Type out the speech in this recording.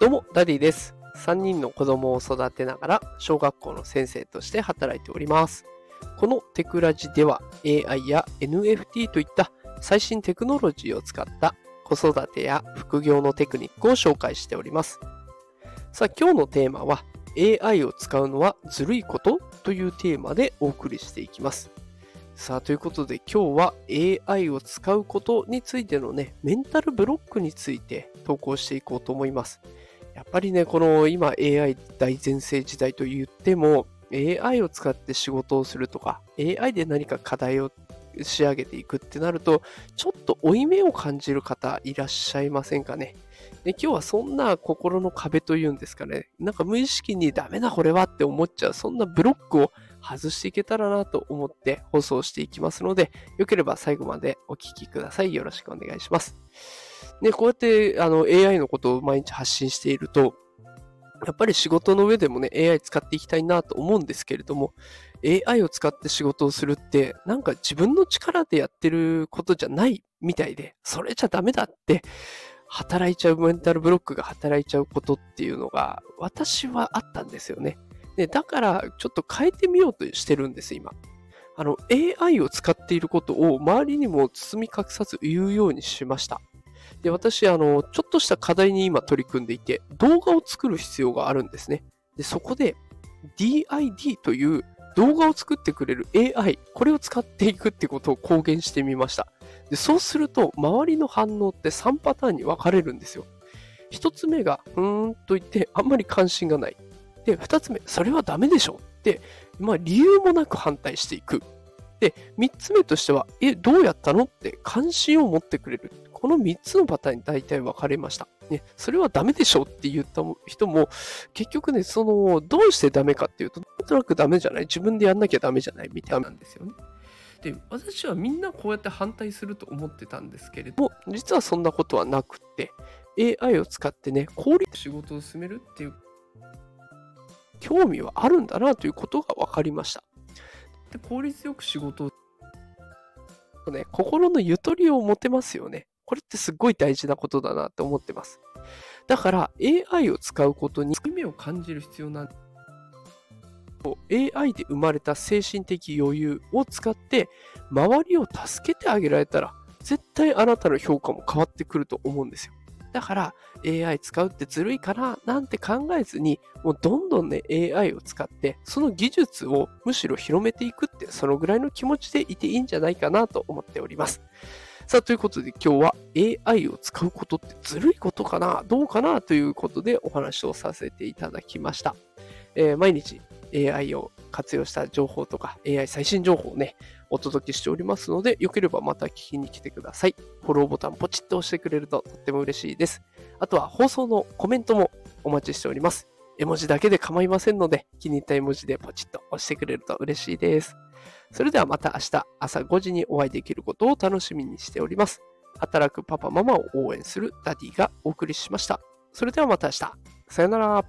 どうも、ダディです。3人の子供を育てながら、小学校の先生として働いております。このテクラジでは、AI や NFT といった最新テクノロジーを使った子育てや副業のテクニックを紹介しております。さあ、今日のテーマは、AI を使うのはずるいことというテーマでお送りしていきます。さあ、ということで今日は AI を使うことについてのね、メンタルブロックについて投稿していこうと思います。やっぱりね、この今 AI 大前世時代と言っても、AI を使って仕事をするとか、AI で何か課題を仕上げていくってなると、ちょっと負い目を感じる方いらっしゃいませんかね。で今日はそんな心の壁というんですかね、なんか無意識にダメだこれはって思っちゃう、そんなブロックを外していけたらなと思って放送していきますので、よければ最後までお聞きください。よろしくお願いします。ね、こうやってあの AI のことを毎日発信していると、やっぱり仕事の上でもね、AI 使っていきたいなと思うんですけれども、AI を使って仕事をするって、なんか自分の力でやってることじゃないみたいで、それじゃダメだって、働いちゃう、メンタルブロックが働いちゃうことっていうのが、私はあったんですよね。で、だから、ちょっと変えてみようとしてるんです、今。あの、AI を使っていることを周りにも包み隠さず言うようにしました。で、私、あの、ちょっとした課題に今取り組んでいて、動画を作る必要があるんですね。で、そこで、DID という動画を作ってくれる AI、これを使っていくってことを公言してみました。で、そうすると、周りの反応って3パターンに分かれるんですよ。1つ目が、うーんと言って、あんまり関心がない。で、2つ目、それはダメでしょって、まあ、理由もなく反対していく。で、3つ目としては、え、どうやったのって関心を持ってくれる。この3つのパターンに大体分かれました。ね、それはダメでしょって言った人も、結局ね、その、どうしてダメかっていうと、なんとなくダメじゃない？自分でやんなきゃダメじゃない？みたいなんですよね。で、私はみんなこうやって反対すると思ってたんですけれども、実はそんなことはなくって、AI を使ってね、効率仕事を進めるっていう、興味はあるんだなということが分かりました。で効率よく仕事を、ね、心のゆとりを持てますよね。これってすごい大事なことだなって思ってます。だから AI を使うことに意味を感じる必要なん AI で生まれた精神的余裕を使って周りを助けてあげられたら絶対あなたの評価も変わってくると思うんですよ。だから AI 使うってずるいかななんて考えずにもうどんどんね AI を使ってその技術をむしろ広めていくってそのぐらいの気持ちでいていいんじゃないかなと思っております。さあ、ということで今日は AI を使うことってずるいことかな？どうかなということでお話をさせていただきました。えー毎日 AI を活用した情報とか AI 最新情報をね、お届けしておりますので、よければまた聞きに来てください。フォローボタンポチッと押してくれるととっても嬉しいです。あとは放送のコメントもお待ちしております。絵文字だけで構いませんので、気に入った絵文字でポチッと押してくれると嬉しいです。それではまた明日朝5時にお会いできることを楽しみにしております。働くパパママを応援するダディがお送りしました。それではまた明日。さよなら。